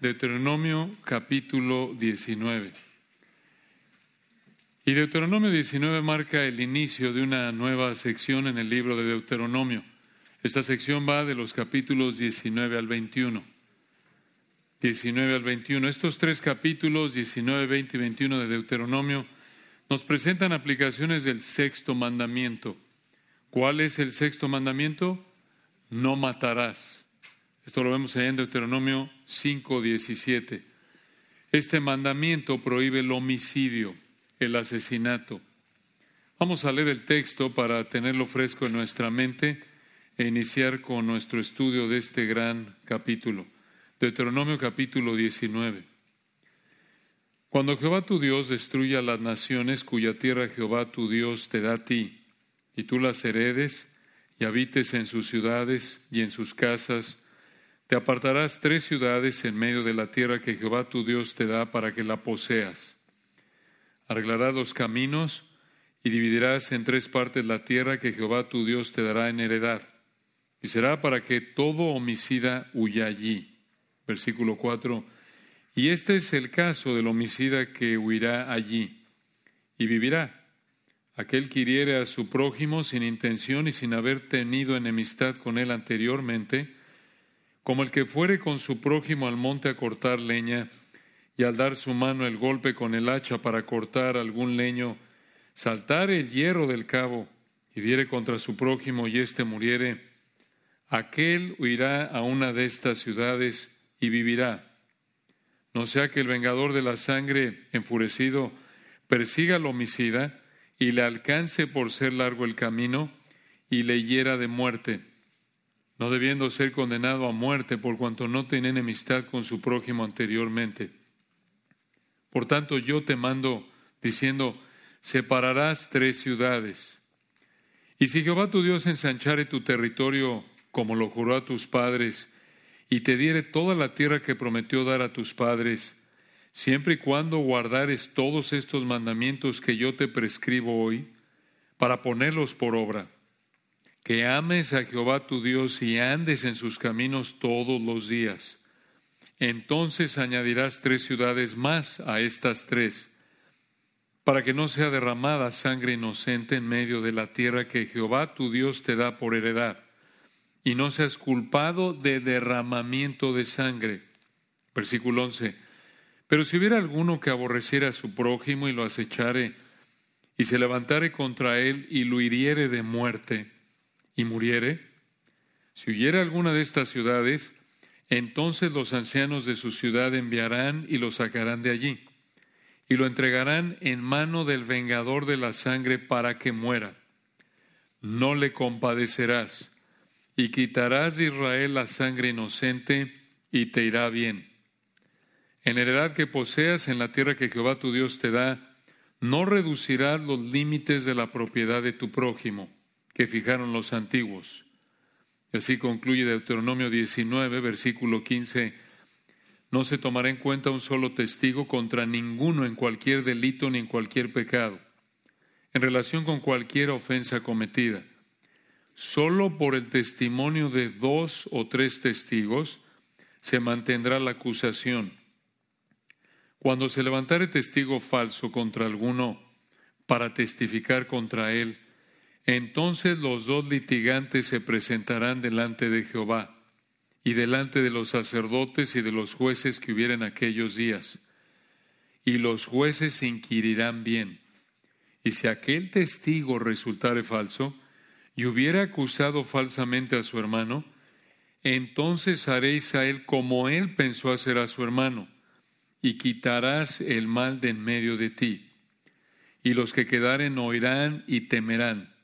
Deuteronomio capítulo 19. Y Deuteronomio 19 marca el inicio de una nueva sección en el libro de Deuteronomio. Esta sección va de los capítulos 19 al 21. 19 al 21. Estos tres capítulos, 19, 20 y 21 de Deuteronomio, nos presentan aplicaciones del sexto mandamiento. ¿Cuál es el sexto mandamiento? No matarás. Esto lo vemos ahí en Deuteronomio 5, 17. Este mandamiento prohíbe el homicidio, el asesinato. Vamos a leer el texto para tenerlo fresco en nuestra mente e iniciar con nuestro estudio de este gran capítulo. Deuteronomio capítulo 19. Cuando Jehová tu Dios destruya las naciones cuya tierra Jehová tu Dios te da a ti, y tú las heredes y habites en sus ciudades y en sus casas, te apartarás tres ciudades en medio de la tierra que Jehová tu Dios te da para que la poseas. Arreglarás los caminos y dividirás en tres partes la tierra que Jehová tu Dios te dará en heredad. Y será para que todo homicida huya allí. Versículo 4. Y este es el caso del homicida que huirá allí y vivirá. Aquel que hiriere a su prójimo sin intención y sin haber tenido enemistad con él anteriormente, como el que fuere con su prójimo al monte a cortar leña, y al dar su mano el golpe con el hacha para cortar algún leño, saltar el hierro del cabo y diere contra su prójimo y éste muriere, aquel huirá a una de estas ciudades y vivirá. No sea que el vengador de la sangre, enfurecido, persiga al homicida y le alcance por ser largo el camino y le hiera de muerte no debiendo ser condenado a muerte por cuanto no tiene enemistad con su prójimo anteriormente. Por tanto, yo te mando diciendo, separarás tres ciudades. Y si Jehová tu Dios ensanchare tu territorio como lo juró a tus padres, y te diere toda la tierra que prometió dar a tus padres, siempre y cuando guardares todos estos mandamientos que yo te prescribo hoy, para ponerlos por obra que ames a Jehová tu Dios y andes en sus caminos todos los días. Entonces añadirás tres ciudades más a estas tres, para que no sea derramada sangre inocente en medio de la tierra que Jehová tu Dios te da por heredad, y no seas culpado de derramamiento de sangre. Versículo 11. Pero si hubiera alguno que aborreciera a su prójimo y lo acechare, y se levantare contra él y lo hiriere de muerte, y muriere, si huyera alguna de estas ciudades, entonces los ancianos de su ciudad enviarán y lo sacarán de allí, y lo entregarán en mano del vengador de la sangre para que muera. No le compadecerás, y quitarás de Israel la sangre inocente, y te irá bien. En heredad que poseas en la tierra que Jehová tu Dios te da, no reducirás los límites de la propiedad de tu prójimo que fijaron los antiguos. Y así concluye Deuteronomio 19, versículo 15. No se tomará en cuenta un solo testigo contra ninguno en cualquier delito ni en cualquier pecado, en relación con cualquier ofensa cometida. Solo por el testimonio de dos o tres testigos se mantendrá la acusación. Cuando se levantare testigo falso contra alguno para testificar contra él, entonces los dos litigantes se presentarán delante de Jehová y delante de los sacerdotes y de los jueces que hubieren aquellos días. Y los jueces inquirirán bien. Y si aquel testigo resultare falso y hubiera acusado falsamente a su hermano, entonces haréis a él como él pensó hacer a su hermano, y quitarás el mal de en medio de ti. Y los que quedaren oirán y temerán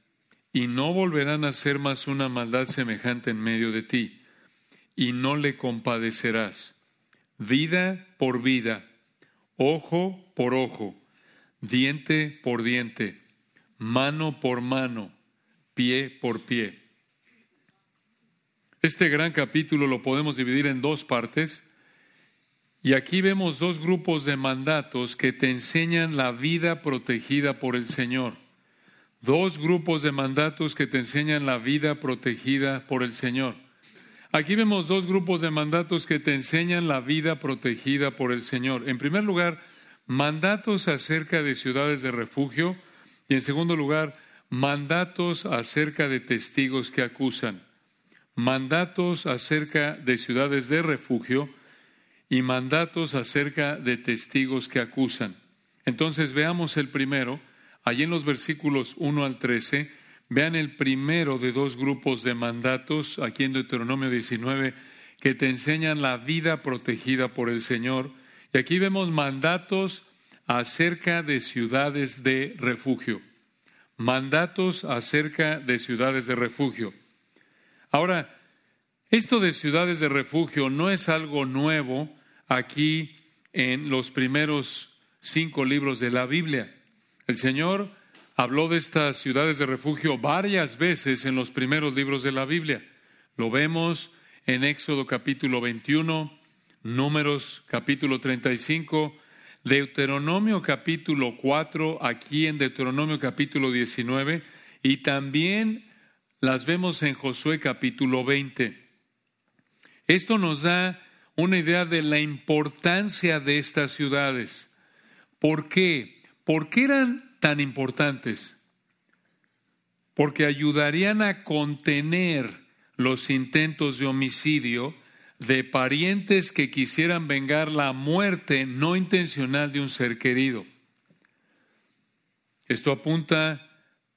y no volverán a hacer más una maldad semejante en medio de ti, y no le compadecerás. Vida por vida, ojo por ojo, diente por diente, mano por mano, pie por pie. Este gran capítulo lo podemos dividir en dos partes. Y aquí vemos dos grupos de mandatos que te enseñan la vida protegida por el Señor dos grupos de mandatos que te enseñan la vida protegida por el Señor. aquí vemos dos grupos de mandatos que te enseñan la vida protegida por el Señor. En primer lugar, mandatos acerca de ciudades de refugio y en segundo lugar, mandatos acerca de testigos que acusan. Mandatos acerca de ciudades de refugio y mandatos acerca de testigos que acusan. Entonces veamos el primero, allí en los versículos 1 al 13, vean el primero de dos grupos de mandatos, aquí en Deuteronomio 19, que te enseñan la vida protegida por el Señor. Y aquí vemos mandatos acerca de ciudades de refugio. Mandatos acerca de ciudades de refugio. Ahora, esto de ciudades de refugio no es algo nuevo aquí en los primeros cinco libros de la Biblia. El Señor habló de estas ciudades de refugio varias veces en los primeros libros de la Biblia. Lo vemos en Éxodo capítulo 21, Números capítulo 35, Deuteronomio capítulo 4, aquí en Deuteronomio capítulo 19, y también las vemos en Josué capítulo 20. Esto nos da una idea de la importancia de estas ciudades. ¿Por qué? ¿Por qué eran tan importantes? Porque ayudarían a contener los intentos de homicidio de parientes que quisieran vengar la muerte no intencional de un ser querido. Esto apunta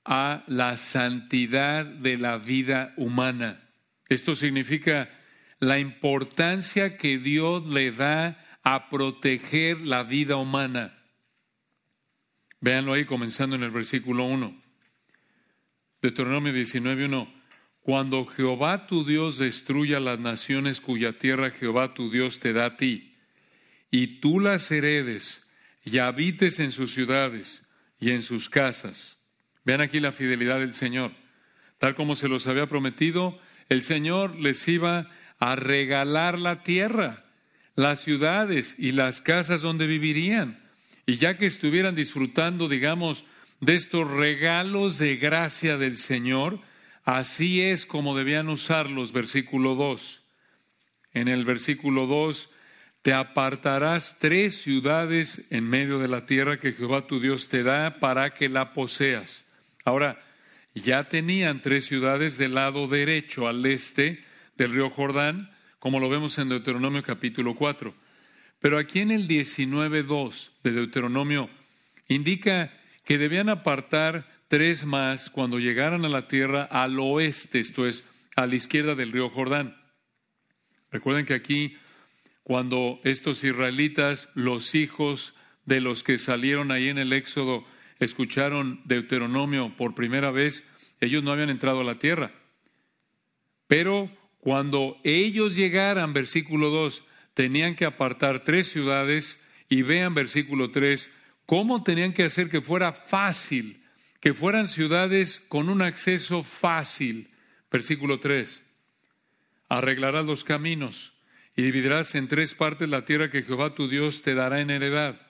a la santidad de la vida humana. Esto significa la importancia que Dios le da a proteger la vida humana. Véanlo ahí comenzando en el versículo 1. Deuteronomio 19.1. Cuando Jehová tu Dios destruya las naciones cuya tierra Jehová tu Dios te da a ti, y tú las heredes y habites en sus ciudades y en sus casas, Vean aquí la fidelidad del Señor. Tal como se los había prometido, el Señor les iba a regalar la tierra, las ciudades y las casas donde vivirían. Y ya que estuvieran disfrutando, digamos, de estos regalos de gracia del Señor, así es como debían usarlos, versículo 2. En el versículo 2, te apartarás tres ciudades en medio de la tierra que Jehová tu Dios te da para que la poseas. Ahora, ya tenían tres ciudades del lado derecho, al este del río Jordán, como lo vemos en Deuteronomio capítulo 4. Pero aquí en el 19.2 de Deuteronomio indica que debían apartar tres más cuando llegaran a la tierra al oeste, esto es, a la izquierda del río Jordán. Recuerden que aquí, cuando estos israelitas, los hijos de los que salieron ahí en el Éxodo, escucharon Deuteronomio por primera vez, ellos no habían entrado a la tierra. Pero cuando ellos llegaran, versículo 2, tenían que apartar tres ciudades y vean versículo 3, cómo tenían que hacer que fuera fácil, que fueran ciudades con un acceso fácil. Versículo 3, arreglarás los caminos y dividirás en tres partes la tierra que Jehová tu Dios te dará en heredad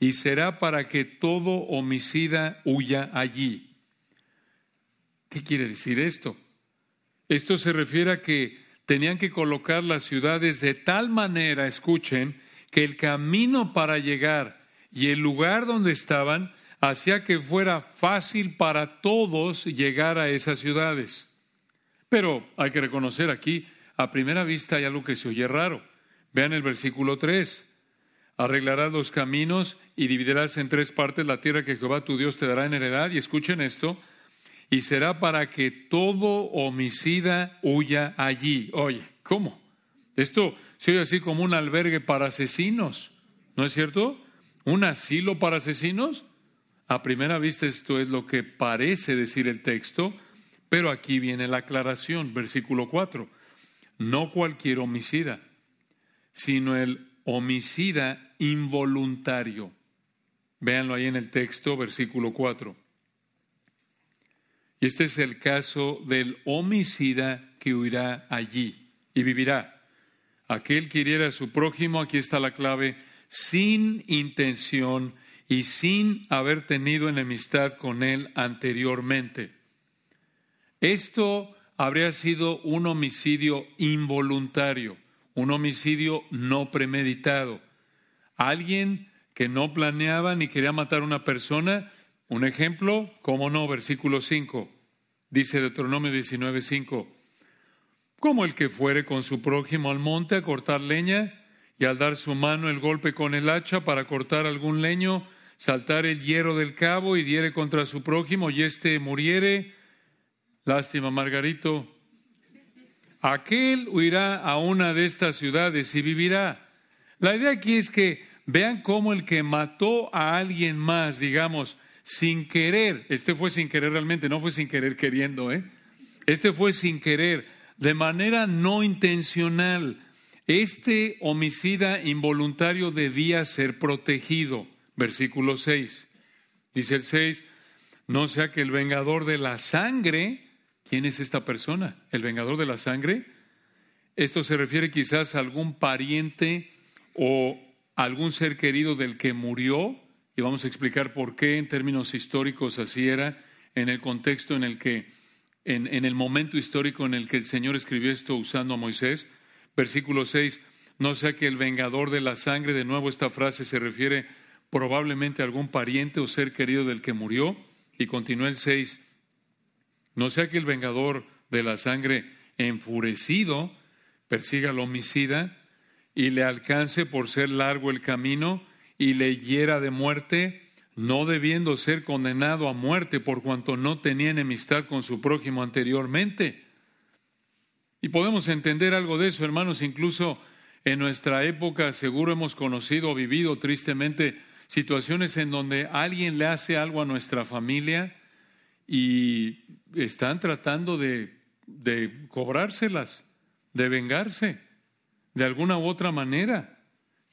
y será para que todo homicida huya allí. ¿Qué quiere decir esto? Esto se refiere a que tenían que colocar las ciudades de tal manera, escuchen, que el camino para llegar y el lugar donde estaban hacía que fuera fácil para todos llegar a esas ciudades. Pero hay que reconocer aquí, a primera vista hay algo que se oye raro. Vean el versículo 3 arreglarás los caminos y dividirás en tres partes la tierra que Jehová tu Dios te dará en heredad. Y escuchen esto, y será para que todo homicida huya allí. Oye, ¿cómo? Esto se oye así como un albergue para asesinos, ¿no es cierto? ¿Un asilo para asesinos? A primera vista esto es lo que parece decir el texto, pero aquí viene la aclaración, versículo 4. No cualquier homicida, sino el homicida involuntario. Véanlo ahí en el texto, versículo 4. Este es el caso del homicida que huirá allí y vivirá. Aquel que hiriera a su prójimo, aquí está la clave, sin intención y sin haber tenido enemistad con él anteriormente. Esto habría sido un homicidio involuntario, un homicidio no premeditado. Alguien que no planeaba ni quería matar a una persona. Un ejemplo, cómo no, versículo 5. Dice Deuteronomio 19:5. Como el que fuere con su prójimo al monte a cortar leña y al dar su mano el golpe con el hacha para cortar algún leño, saltar el hierro del cabo y diere contra su prójimo y éste muriere. Lástima, Margarito. Aquel huirá a una de estas ciudades y vivirá. La idea aquí es que vean cómo el que mató a alguien más, digamos, sin querer, este fue sin querer realmente, no fue sin querer queriendo, ¿eh? Este fue sin querer, de manera no intencional. Este homicida involuntario debía ser protegido. Versículo 6. Dice el 6, no sea que el vengador de la sangre, ¿quién es esta persona? ¿El vengador de la sangre? Esto se refiere quizás a algún pariente o algún ser querido del que murió, y vamos a explicar por qué en términos históricos así era, en el contexto en el que, en, en el momento histórico en el que el Señor escribió esto usando a Moisés. Versículo 6, no sea que el vengador de la sangre, de nuevo esta frase se refiere probablemente a algún pariente o ser querido del que murió, y continúa el 6, no sea que el vengador de la sangre enfurecido persiga al homicida y le alcance por ser largo el camino y le hiera de muerte, no debiendo ser condenado a muerte por cuanto no tenía enemistad con su prójimo anteriormente. Y podemos entender algo de eso, hermanos, incluso en nuestra época seguro hemos conocido o vivido tristemente situaciones en donde alguien le hace algo a nuestra familia y están tratando de, de cobrárselas, de vengarse de alguna u otra manera.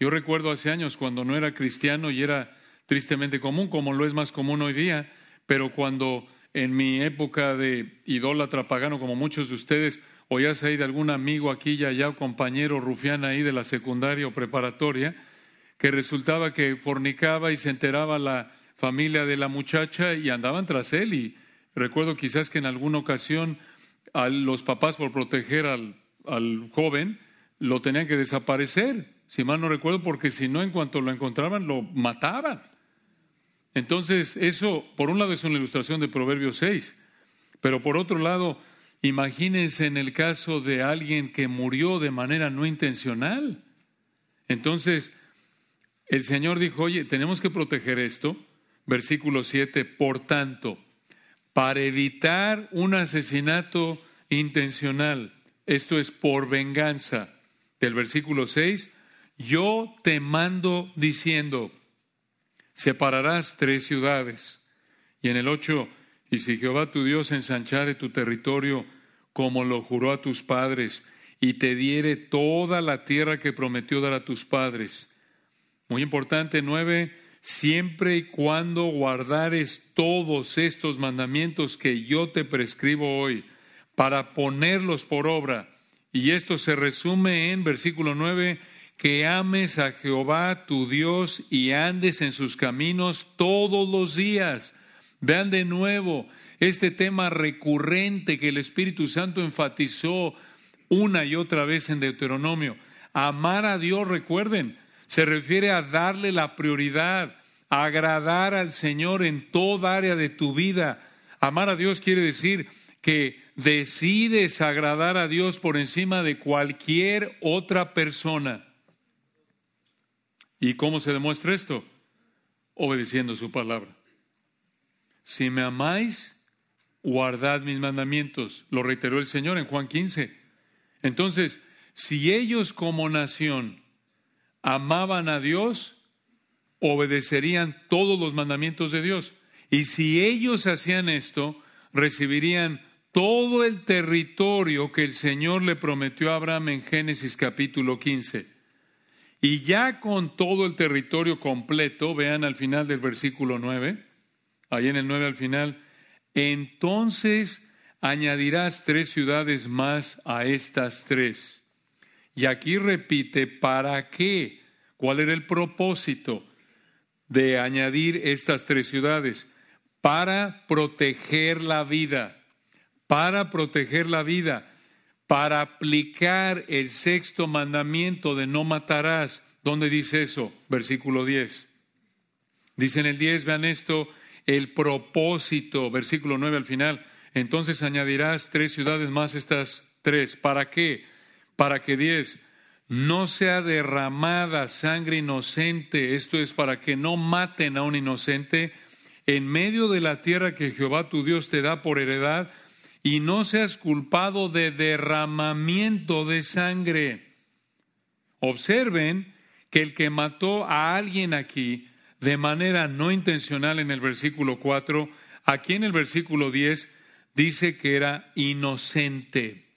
Yo recuerdo hace años cuando no era cristiano y era tristemente común, como lo es más común hoy día, pero cuando en mi época de idólatra pagano, como muchos de ustedes, oías ahí de algún amigo aquí y allá, compañero rufián ahí de la secundaria o preparatoria, que resultaba que fornicaba y se enteraba la familia de la muchacha y andaban tras él. Y recuerdo quizás que en alguna ocasión a los papás, por proteger al joven, lo tenían que desaparecer, si mal no recuerdo, porque si no, en cuanto lo encontraban, lo mataban. Entonces, eso, por un lado, es una ilustración de Proverbios 6, pero por otro lado, imagínense en el caso de alguien que murió de manera no intencional. Entonces, el Señor dijo, oye, tenemos que proteger esto. Versículo 7, por tanto, para evitar un asesinato intencional, esto es por venganza, del versículo 6, yo te mando diciendo, separarás tres ciudades. Y en el 8, y si Jehová tu Dios ensanchare tu territorio como lo juró a tus padres, y te diere toda la tierra que prometió dar a tus padres. Muy importante, nueve, siempre y cuando guardares todos estos mandamientos que yo te prescribo hoy, para ponerlos por obra y esto se resume en versículo 9, que ames a Jehová tu Dios y andes en sus caminos todos los días. Vean de nuevo este tema recurrente que el Espíritu Santo enfatizó una y otra vez en Deuteronomio. Amar a Dios, recuerden, se refiere a darle la prioridad, agradar al Señor en toda área de tu vida. Amar a Dios quiere decir que decides agradar a Dios por encima de cualquier otra persona. ¿Y cómo se demuestra esto? Obedeciendo su palabra. Si me amáis, guardad mis mandamientos, lo reiteró el Señor en Juan 15. Entonces, si ellos como nación amaban a Dios, obedecerían todos los mandamientos de Dios. Y si ellos hacían esto, recibirían todo el territorio que el Señor le prometió a Abraham en Génesis capítulo 15. Y ya con todo el territorio completo, vean al final del versículo 9, ahí en el 9 al final, entonces añadirás tres ciudades más a estas tres. Y aquí repite, ¿para qué? ¿Cuál era el propósito de añadir estas tres ciudades? Para proteger la vida para proteger la vida, para aplicar el sexto mandamiento de no matarás. ¿Dónde dice eso? Versículo 10. Dice en el 10, vean esto, el propósito, versículo 9 al final. Entonces añadirás tres ciudades más estas tres. ¿Para qué? Para que 10 no sea derramada sangre inocente, esto es para que no maten a un inocente en medio de la tierra que Jehová tu Dios te da por heredad, y no seas culpado de derramamiento de sangre. Observen que el que mató a alguien aquí de manera no intencional en el versículo 4, aquí en el versículo 10 dice que era inocente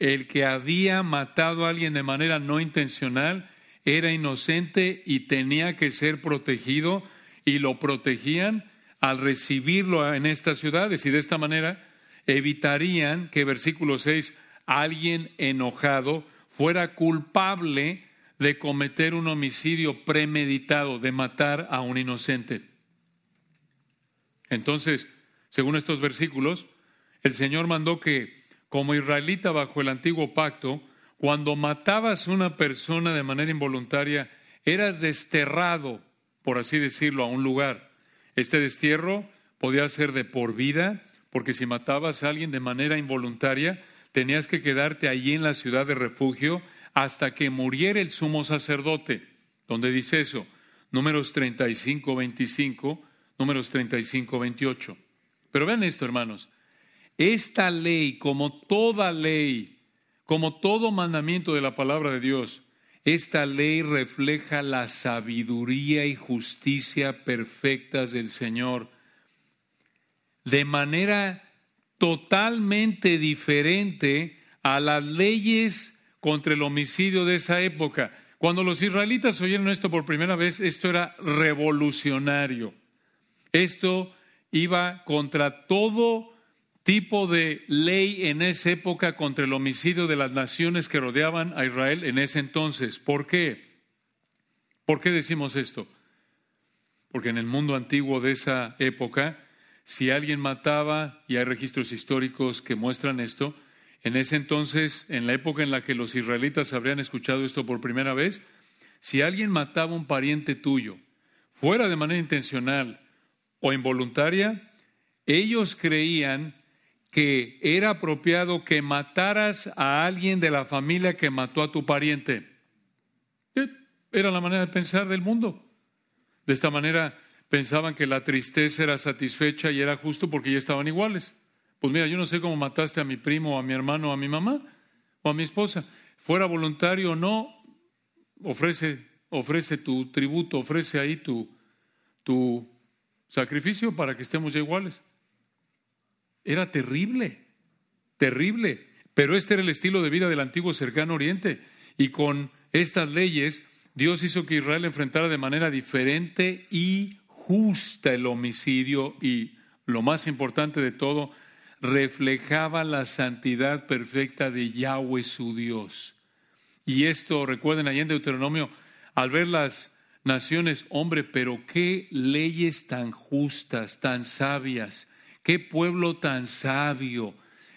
el que había matado a alguien de manera no intencional era inocente y tenía que ser protegido y lo protegían al recibirlo en estas ciudades y de esta manera evitarían que versículo 6 alguien enojado fuera culpable de cometer un homicidio premeditado, de matar a un inocente. Entonces, según estos versículos, el Señor mandó que como israelita bajo el antiguo pacto, cuando matabas a una persona de manera involuntaria, eras desterrado, por así decirlo, a un lugar. Este destierro podía ser de por vida, porque si matabas a alguien de manera involuntaria, tenías que quedarte allí en la ciudad de refugio hasta que muriera el sumo sacerdote. ¿Dónde dice eso? Números 35, 25, números 35, 28. Pero vean esto, hermanos. Esta ley, como toda ley, como todo mandamiento de la palabra de Dios, esta ley refleja la sabiduría y justicia perfectas del Señor de manera totalmente diferente a las leyes contra el homicidio de esa época. Cuando los israelitas oyeron esto por primera vez, esto era revolucionario. Esto iba contra todo tipo de ley en esa época contra el homicidio de las naciones que rodeaban a Israel en ese entonces. ¿Por qué? ¿Por qué decimos esto? Porque en el mundo antiguo de esa época, si alguien mataba, y hay registros históricos que muestran esto, en ese entonces, en la época en la que los israelitas habrían escuchado esto por primera vez, si alguien mataba a un pariente tuyo, fuera de manera intencional o involuntaria, ellos creían que era apropiado que mataras a alguien de la familia que mató a tu pariente. Era la manera de pensar del mundo. De esta manera pensaban que la tristeza era satisfecha y era justo porque ya estaban iguales. Pues mira, yo no sé cómo mataste a mi primo, a mi hermano, a mi mamá o a mi esposa. Fuera voluntario o no, ofrece, ofrece tu tributo, ofrece ahí tu, tu sacrificio para que estemos ya iguales. Era terrible, terrible. Pero este era el estilo de vida del antiguo cercano oriente. Y con estas leyes, Dios hizo que Israel enfrentara de manera diferente y justa el homicidio y, lo más importante de todo, reflejaba la santidad perfecta de Yahweh su Dios. Y esto, recuerden allá en Deuteronomio, al ver las naciones, hombre, pero qué leyes tan justas, tan sabias, Qué pueblo tan sabio.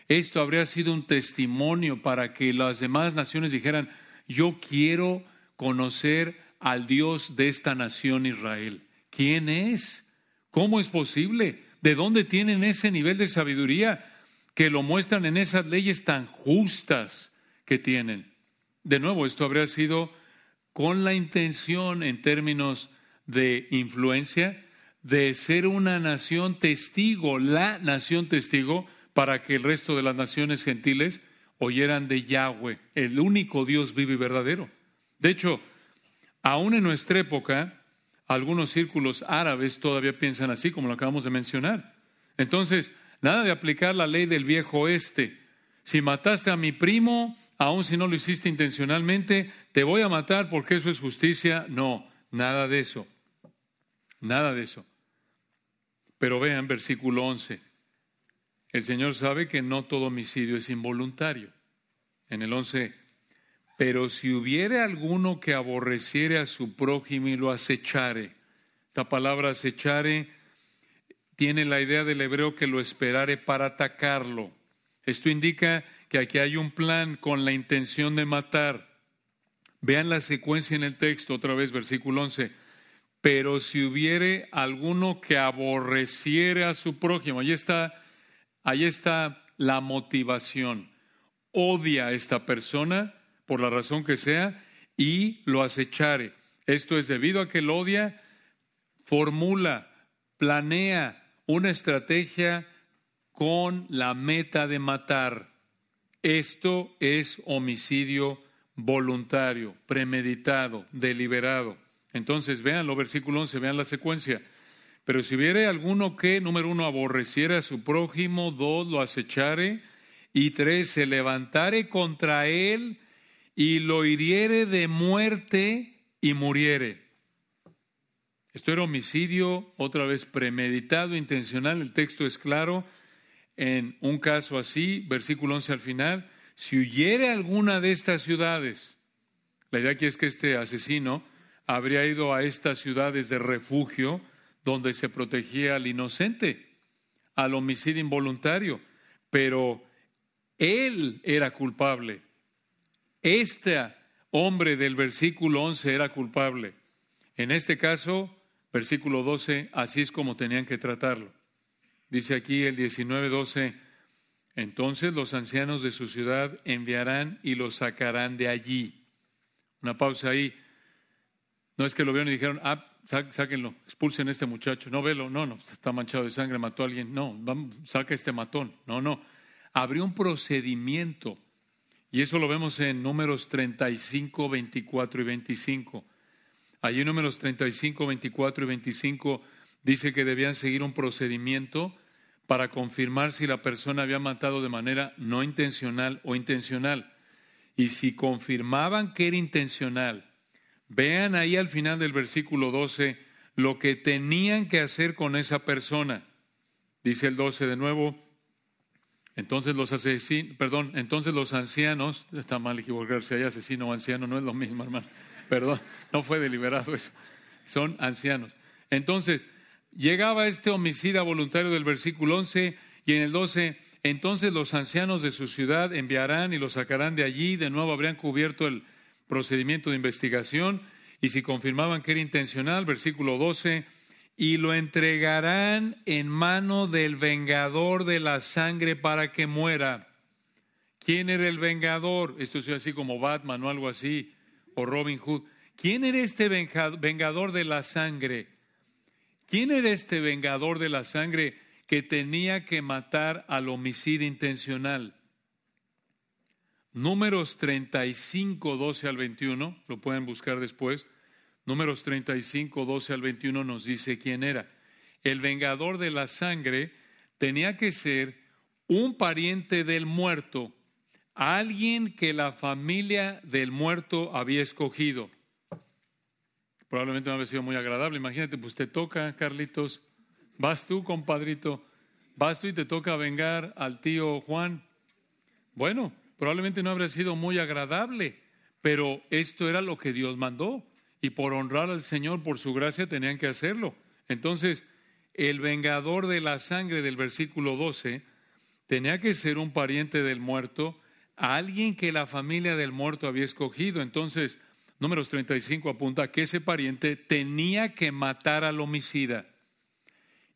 Esto habría sido un testimonio para que las demás naciones dijeran, yo quiero conocer al Dios de esta nación Israel. ¿Quién es? ¿Cómo es posible? ¿De dónde tienen ese nivel de sabiduría que lo muestran en esas leyes tan justas que tienen? De nuevo, esto habría sido con la intención en términos de influencia de ser una nación testigo, la nación testigo, para que el resto de las naciones gentiles oyeran de Yahweh, el único Dios vivo y verdadero. De hecho, aún en nuestra época, algunos círculos árabes todavía piensan así, como lo acabamos de mencionar. Entonces, nada de aplicar la ley del viejo oeste. Si mataste a mi primo, aun si no lo hiciste intencionalmente, te voy a matar porque eso es justicia. No, nada de eso. Nada de eso. Pero vean versículo 11. El Señor sabe que no todo homicidio es involuntario. En el 11, pero si hubiere alguno que aborreciere a su prójimo y lo acechare, esta palabra acechare tiene la idea del hebreo que lo esperare para atacarlo. Esto indica que aquí hay un plan con la intención de matar. Vean la secuencia en el texto, otra vez, versículo 11. Pero si hubiere alguno que aborreciere a su prójimo, ahí está, ahí está la motivación. Odia a esta persona, por la razón que sea, y lo acechare. Esto es debido a que lo odia, formula, planea una estrategia con la meta de matar. Esto es homicidio voluntario, premeditado, deliberado. Entonces, vean lo versículo 11, vean la secuencia. Pero si hubiere alguno que, número uno, aborreciera a su prójimo, dos, lo acechare, y tres, se levantare contra él y lo hiriere de muerte y muriere. Esto era homicidio, otra vez premeditado, intencional, el texto es claro. En un caso así, versículo 11 al final, si huyere alguna de estas ciudades, la idea aquí es que este asesino habría ido a estas ciudades de refugio donde se protegía al inocente, al homicidio involuntario, pero él era culpable. Este hombre del versículo 11 era culpable. En este caso, versículo 12, así es como tenían que tratarlo. Dice aquí el 19:12, entonces los ancianos de su ciudad enviarán y lo sacarán de allí. Una pausa ahí. No es que lo vieron y dijeron, ah, sáquenlo, expulsen a este muchacho. No, velo, no, no, está manchado de sangre, mató a alguien. No, vamos, saca este matón. No, no. Abrió un procedimiento. Y eso lo vemos en números 35, 24 y 25. Allí en números 35, 24 y 25 dice que debían seguir un procedimiento para confirmar si la persona había matado de manera no intencional o intencional. Y si confirmaban que era intencional, Vean ahí al final del versículo 12 lo que tenían que hacer con esa persona. Dice el 12 de nuevo, entonces los asesinos, perdón, entonces los ancianos, está mal equivocarse, hay asesino o anciano, no es lo mismo, hermano, perdón, no fue deliberado eso, son ancianos. Entonces, llegaba este homicida voluntario del versículo 11 y en el 12, entonces los ancianos de su ciudad enviarán y lo sacarán de allí, de nuevo habrían cubierto el procedimiento de investigación y si confirmaban que era intencional, versículo 12, y lo entregarán en mano del vengador de la sangre para que muera. ¿Quién era el vengador? Esto es así como Batman o algo así, o Robin Hood. ¿Quién era este vengador de la sangre? ¿Quién era este vengador de la sangre que tenía que matar al homicidio intencional? Números 35, 12 al 21, lo pueden buscar después. Números 35, 12 al 21 nos dice quién era. El vengador de la sangre tenía que ser un pariente del muerto, alguien que la familia del muerto había escogido. Probablemente no había sido muy agradable. Imagínate, pues te toca, Carlitos, vas tú, compadrito, vas tú y te toca vengar al tío Juan. Bueno, probablemente no habría sido muy agradable, pero esto era lo que Dios mandó y por honrar al Señor, por su gracia, tenían que hacerlo. Entonces, el vengador de la sangre del versículo 12 tenía que ser un pariente del muerto, alguien que la familia del muerto había escogido. Entonces, números 35 apunta que ese pariente tenía que matar al homicida.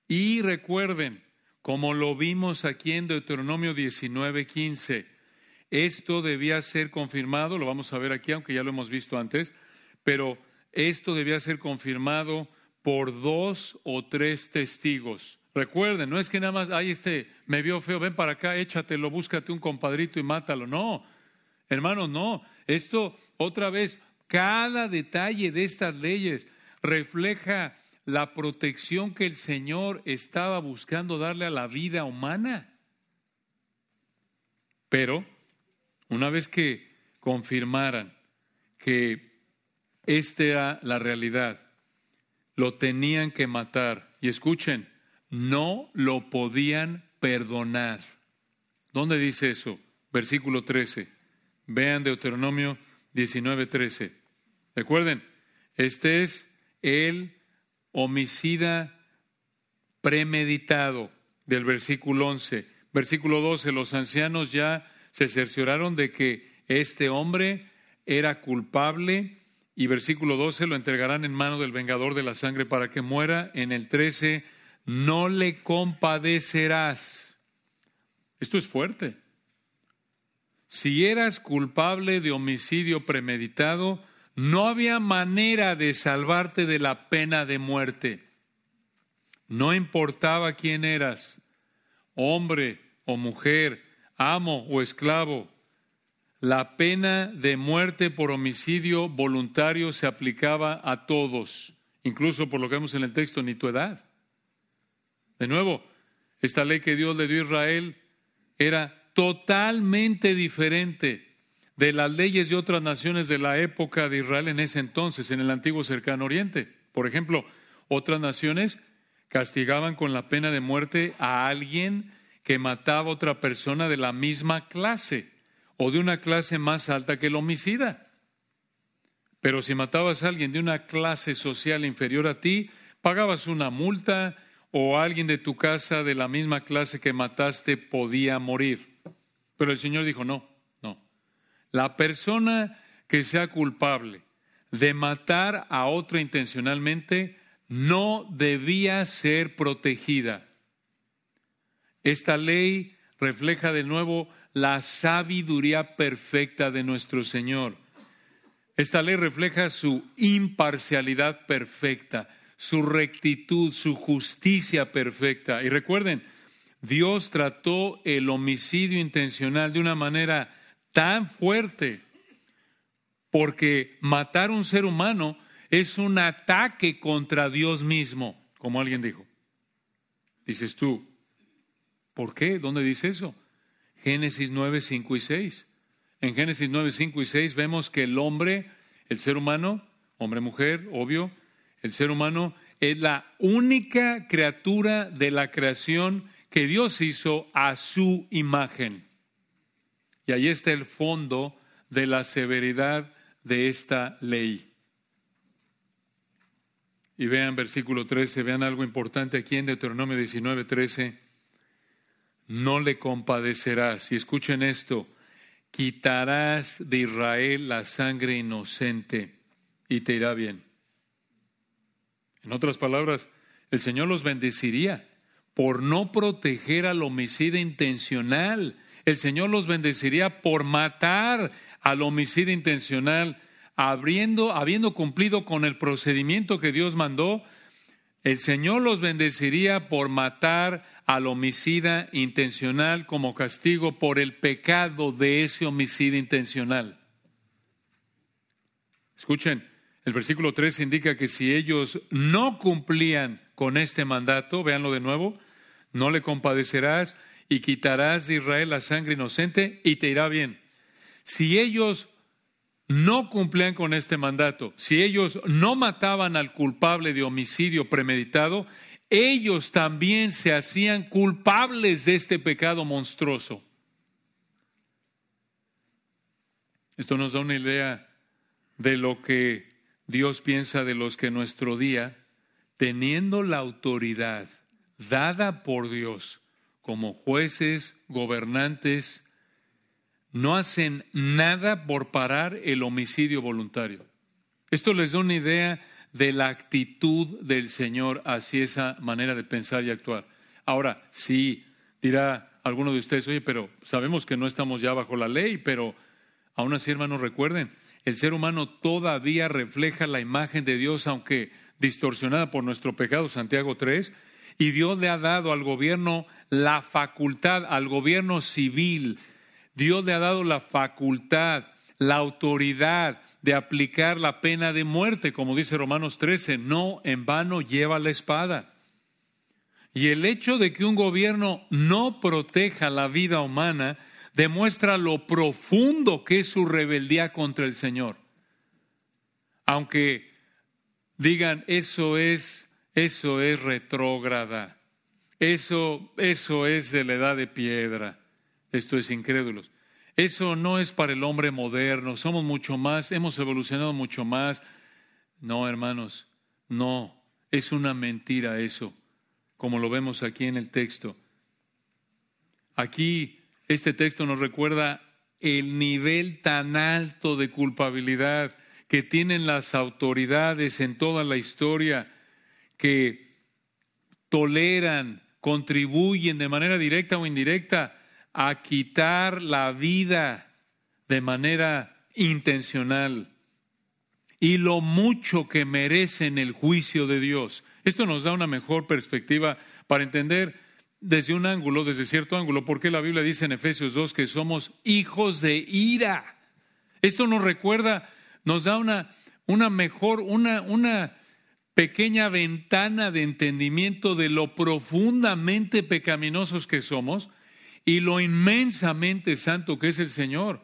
Y recuerden, como lo vimos aquí en Deuteronomio 19, 15, esto debía ser confirmado, lo vamos a ver aquí, aunque ya lo hemos visto antes, pero esto debía ser confirmado por dos o tres testigos. Recuerden, no es que nada más, ay, este me vio feo, ven para acá, échatelo, búscate un compadrito y mátalo. No, hermanos, no. Esto, otra vez, cada detalle de estas leyes refleja la protección que el Señor estaba buscando darle a la vida humana. Pero una vez que confirmaran que esta era la realidad, lo tenían que matar. Y escuchen, no lo podían perdonar. ¿Dónde dice eso? Versículo 13. Vean Deuteronomio 19, 13. Recuerden, este es el homicida premeditado del versículo 11. Versículo 12, los ancianos ya se cercioraron de que este hombre era culpable y versículo 12 lo entregarán en mano del vengador de la sangre para que muera. En el 13, no le compadecerás. Esto es fuerte. Si eras culpable de homicidio premeditado, no había manera de salvarte de la pena de muerte. No importaba quién eras, hombre o mujer, amo o esclavo, la pena de muerte por homicidio voluntario se aplicaba a todos, incluso por lo que vemos en el texto, ni tu edad. De nuevo, esta ley que Dios le dio a Israel era totalmente diferente de las leyes de otras naciones de la época de Israel en ese entonces, en el antiguo cercano oriente. Por ejemplo, otras naciones castigaban con la pena de muerte a alguien que mataba a otra persona de la misma clase o de una clase más alta que el homicida. Pero si matabas a alguien de una clase social inferior a ti, pagabas una multa o alguien de tu casa de la misma clase que mataste podía morir. Pero el Señor dijo, no, no. La persona que sea culpable de matar a otra intencionalmente no debía ser protegida. Esta ley refleja de nuevo la sabiduría perfecta de nuestro Señor. Esta ley refleja su imparcialidad perfecta, su rectitud, su justicia perfecta. Y recuerden, Dios trató el homicidio intencional de una manera tan fuerte, porque matar un ser humano es un ataque contra Dios mismo, como alguien dijo. Dices tú, ¿por qué? ¿Dónde dice eso? Génesis 9, 5 y 6. En Génesis 9, 5 y 6 vemos que el hombre, el ser humano, hombre, mujer, obvio, el ser humano es la única criatura de la creación que Dios hizo a su imagen. Y ahí está el fondo de la severidad de esta ley. Y vean versículo 13, vean algo importante aquí en Deuteronomio 19, 13 no le compadecerás. Y escuchen esto, quitarás de Israel la sangre inocente y te irá bien. En otras palabras, el Señor los bendeciría por no proteger al homicida intencional. El Señor los bendeciría por matar al homicida intencional, habiendo, habiendo cumplido con el procedimiento que Dios mandó. El Señor los bendeciría por matar al homicida intencional como castigo por el pecado de ese homicida intencional. Escuchen, el versículo 3 indica que si ellos no cumplían con este mandato, véanlo de nuevo, no le compadecerás y quitarás de Israel la sangre inocente y te irá bien. Si ellos no cumplían con este mandato, si ellos no mataban al culpable de homicidio premeditado, ellos también se hacían culpables de este pecado monstruoso. Esto nos da una idea de lo que Dios piensa de los que en nuestro día, teniendo la autoridad dada por Dios como jueces, gobernantes, no hacen nada por parar el homicidio voluntario. Esto les da una idea de la actitud del Señor hacia esa manera de pensar y actuar. Ahora, sí, dirá alguno de ustedes, oye, pero sabemos que no estamos ya bajo la ley, pero aún así, hermanos, recuerden, el ser humano todavía refleja la imagen de Dios, aunque distorsionada por nuestro pecado, Santiago 3, y Dios le ha dado al gobierno la facultad, al gobierno civil, Dios le ha dado la facultad, la autoridad de aplicar la pena de muerte, como dice Romanos 13, no en vano lleva la espada. Y el hecho de que un gobierno no proteja la vida humana demuestra lo profundo que es su rebeldía contra el Señor. Aunque digan eso es eso es retrógrada. Eso eso es de la edad de piedra. Esto es incrédulos. Eso no es para el hombre moderno, somos mucho más, hemos evolucionado mucho más. No, hermanos, no, es una mentira eso. como lo vemos aquí en el texto. Aquí este texto nos recuerda el nivel tan alto de culpabilidad que tienen las autoridades en toda la historia, que toleran, contribuyen de manera directa o indirecta a quitar la vida de manera intencional y lo mucho que merecen el juicio de Dios. Esto nos da una mejor perspectiva para entender desde un ángulo, desde cierto ángulo, por qué la Biblia dice en Efesios 2 que somos hijos de ira. Esto nos recuerda, nos da una, una mejor, una, una pequeña ventana de entendimiento de lo profundamente pecaminosos que somos y lo inmensamente santo que es el Señor.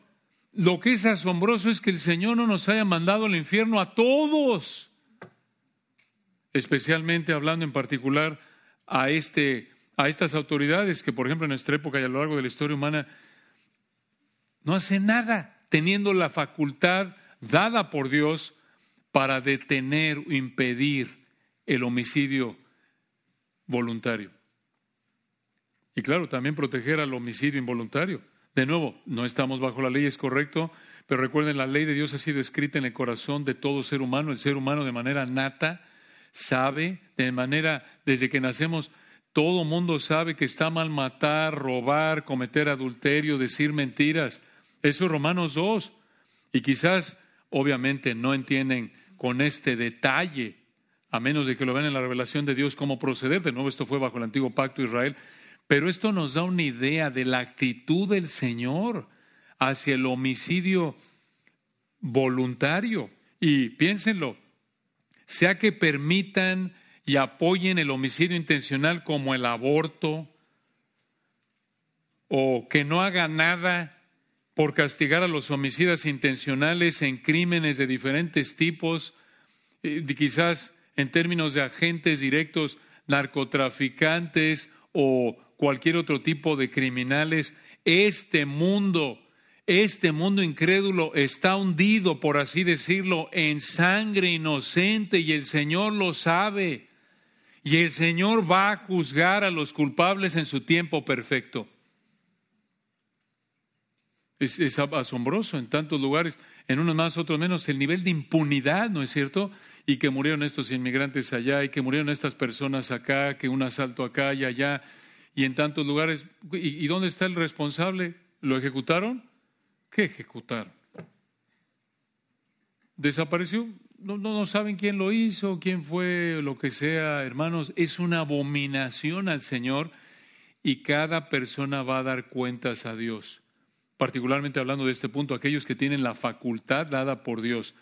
Lo que es asombroso es que el Señor no nos haya mandado al infierno a todos, especialmente hablando en particular a, este, a estas autoridades que, por ejemplo, en nuestra época y a lo largo de la historia humana, no hacen nada, teniendo la facultad dada por Dios para detener o impedir el homicidio voluntario. Y claro, también proteger al homicidio involuntario. De nuevo, no estamos bajo la ley, es correcto, pero recuerden, la ley de Dios ha sido escrita en el corazón de todo ser humano. El ser humano de manera nata sabe, de manera, desde que nacemos, todo mundo sabe que está mal matar, robar, cometer adulterio, decir mentiras. Eso es Romanos 2. Y quizás, obviamente, no entienden con este detalle, a menos de que lo vean en la revelación de Dios, cómo proceder. De nuevo, esto fue bajo el antiguo pacto de Israel. Pero esto nos da una idea de la actitud del Señor hacia el homicidio voluntario. Y piénsenlo, sea que permitan y apoyen el homicidio intencional como el aborto, o que no haga nada por castigar a los homicidas intencionales en crímenes de diferentes tipos, eh, quizás en términos de agentes directos, narcotraficantes o cualquier otro tipo de criminales, este mundo, este mundo incrédulo está hundido, por así decirlo, en sangre inocente y el Señor lo sabe. Y el Señor va a juzgar a los culpables en su tiempo perfecto. Es, asombroso en tantos lugares, en unos más, otros menos, el nivel de impunidad, ¿no es cierto? Y que murieron estos inmigrantes allá, y que murieron estas personas acá, que un asalto acá y allá, y en tantos lugares. ¿Y, dónde está el responsable? ¿Lo ejecutaron? ¿Qué ejecutaron? ¿Desapareció? No, no, no saben quién lo hizo, quién fue, lo que sea, hermanos. Es una abominación al Señor y cada persona va a dar cuentas a Dios. Particularmente hablando de este punto, aquellos que tienen la facultad dada por Dios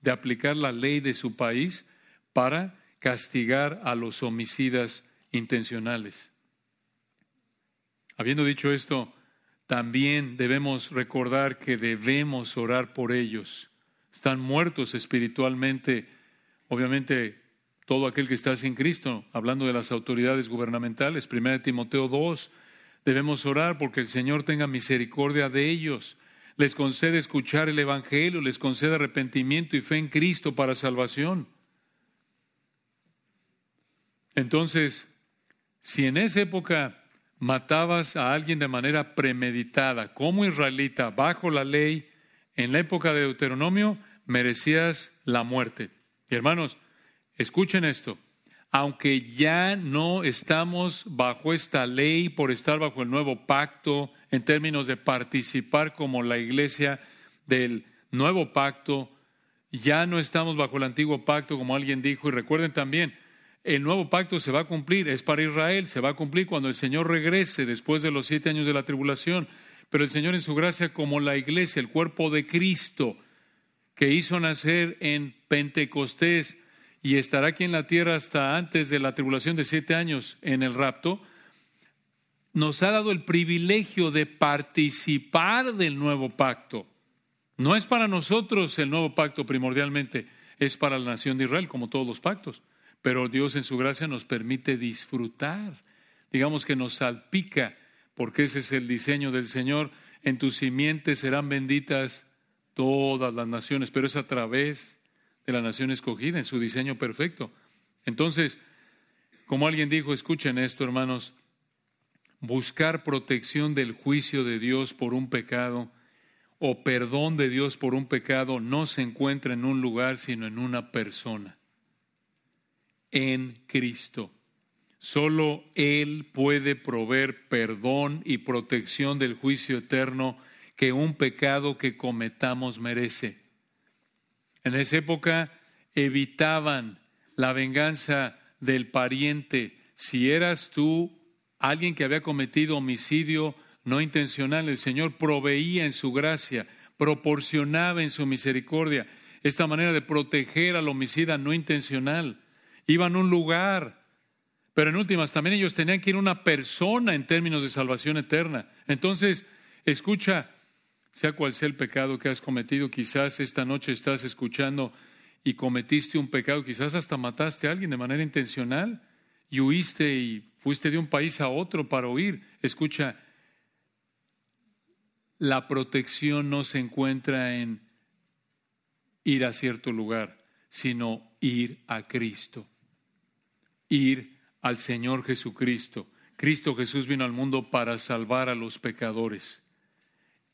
de aplicar la ley de su país para castigar a los homicidas intencionales. Habiendo dicho esto, también debemos recordar que debemos orar por ellos. Están muertos espiritualmente, obviamente todo aquel que está sin Cristo, hablando de las autoridades gubernamentales, 1 Timoteo 2, debemos orar porque el Señor tenga misericordia de ellos, les concede escuchar el Evangelio, les concede arrepentimiento y fe en Cristo para salvación. Entonces, si en esa época matabas a alguien de manera premeditada, como israelita, bajo la ley, en la época de Deuteronomio, merecías la muerte. Y hermanos, escuchen esto. Aunque ya no estamos bajo esta ley por estar bajo el nuevo pacto en términos de participar como la iglesia del nuevo pacto, ya no estamos bajo el antiguo pacto como alguien dijo. Y recuerden también, el nuevo pacto se va a cumplir, es para Israel, se va a cumplir cuando el Señor regrese después de los siete años de la tribulación. Pero el Señor en su gracia, como la iglesia, el cuerpo de Cristo, que hizo nacer en Pentecostés y estará aquí en la tierra hasta antes de la tribulación de siete años en el rapto, nos ha dado el privilegio de participar del nuevo pacto. No es para nosotros el nuevo pacto primordialmente, es para la nación de Israel, como todos los pactos pero Dios en su gracia nos permite disfrutar. Digamos que nos salpica, porque ese es el diseño del Señor. En tus simientes serán benditas todas las naciones, pero es a través de la nación escogida, en su diseño perfecto. Entonces, como alguien dijo, escuchen esto, hermanos, buscar protección del juicio de Dios por un pecado o perdón de Dios por un pecado no se encuentra en un lugar, sino en una persona, en Cristo. Solo Él puede proveer perdón y protección del juicio eterno que un pecado que cometamos merece. En esa época evitaban la venganza del pariente. Si eras tú alguien que había cometido homicidio no intencional, el Señor proveía en su gracia, proporcionaba en su misericordia esta manera de proteger al homicida no intencional. Iban a un lugar, pero en últimas también ellos tenían que ir a una persona en términos de salvación eterna. Entonces, escucha, sea cual sea el pecado que has cometido, quizás esta noche estás escuchando y cometiste un pecado, quizás hasta mataste a alguien de manera intencional y huiste y fuiste de un país a otro para huir. Escucha, la protección no se encuentra en ir a cierto lugar, sino ir a Cristo, ir al Señor Jesucristo. Cristo Jesús vino al mundo para salvar a los pecadores.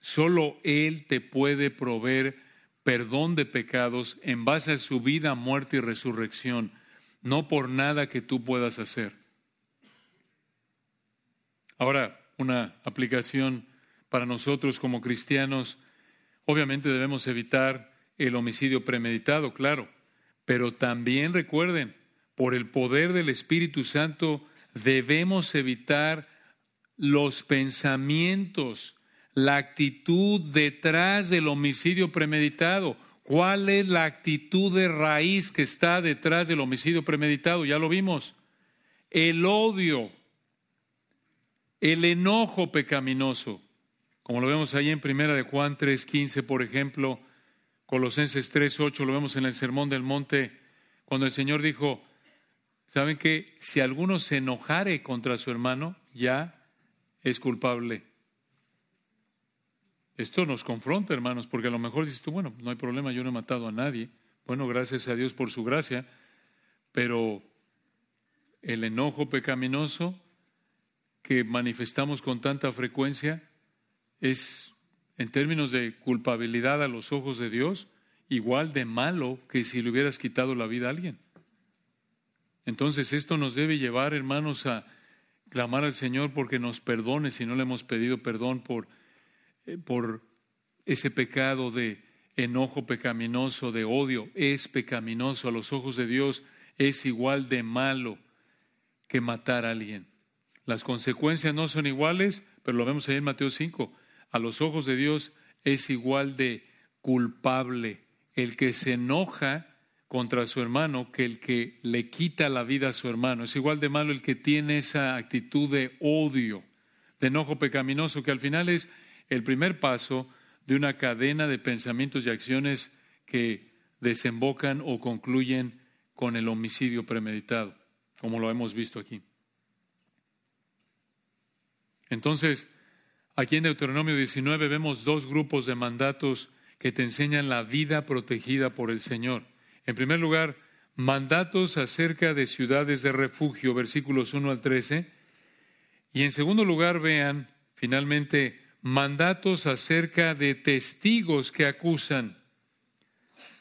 Solo Él te puede proveer perdón de pecados en base a su vida, muerte y resurrección, no por nada que tú puedas hacer. Ahora, una aplicación para nosotros como cristianos, obviamente debemos evitar el homicidio premeditado, claro, pero también recuerden, por el poder del Espíritu Santo debemos evitar los pensamientos la actitud detrás del homicidio premeditado. ¿Cuál es la actitud de raíz que está detrás del homicidio premeditado? Ya lo vimos. El odio, el enojo pecaminoso, como lo vemos ahí en Primera de Juan 3:15, por ejemplo, Colosenses 3:8, lo vemos en el Sermón del Monte, cuando el Señor dijo, ¿saben que si alguno se enojare contra su hermano, ya es culpable esto nos confronta, hermanos, porque a lo mejor dices tú, bueno, no hay problema, yo no he matado a nadie. Bueno, gracias a Dios por su gracia, pero el enojo pecaminoso que manifestamos con tanta frecuencia es, en términos de culpabilidad a los ojos de Dios, igual de malo que si le hubieras quitado la vida a alguien. Entonces esto nos debe llevar, hermanos, a clamar al Señor porque nos perdone si no le hemos pedido perdón por eh, por ese pecado de enojo pecaminoso, de odio, es pecaminoso a los ojos de Dios, es igual de malo que matar a alguien. Las consecuencias no son iguales, pero lo vemos ahí en Mateo 5. A los ojos de Dios es igual de culpable el que se enoja contra su hermano que el que le quita la vida a su hermano. Es igual de malo el que tiene esa actitud de odio, de enojo pecaminoso, que al final es el primer paso de una cadena de pensamientos y acciones que desembocan o concluyen con el homicidio premeditado, como lo hemos visto aquí. Entonces, aquí en Deuteronomio 19 vemos dos grupos de mandatos que te enseñan la vida protegida por el Señor. En primer lugar, mandatos acerca de ciudades de refugio, versículos 1 al 13. Y en segundo lugar, vean finalmente mandatos acerca de testigos que acusan,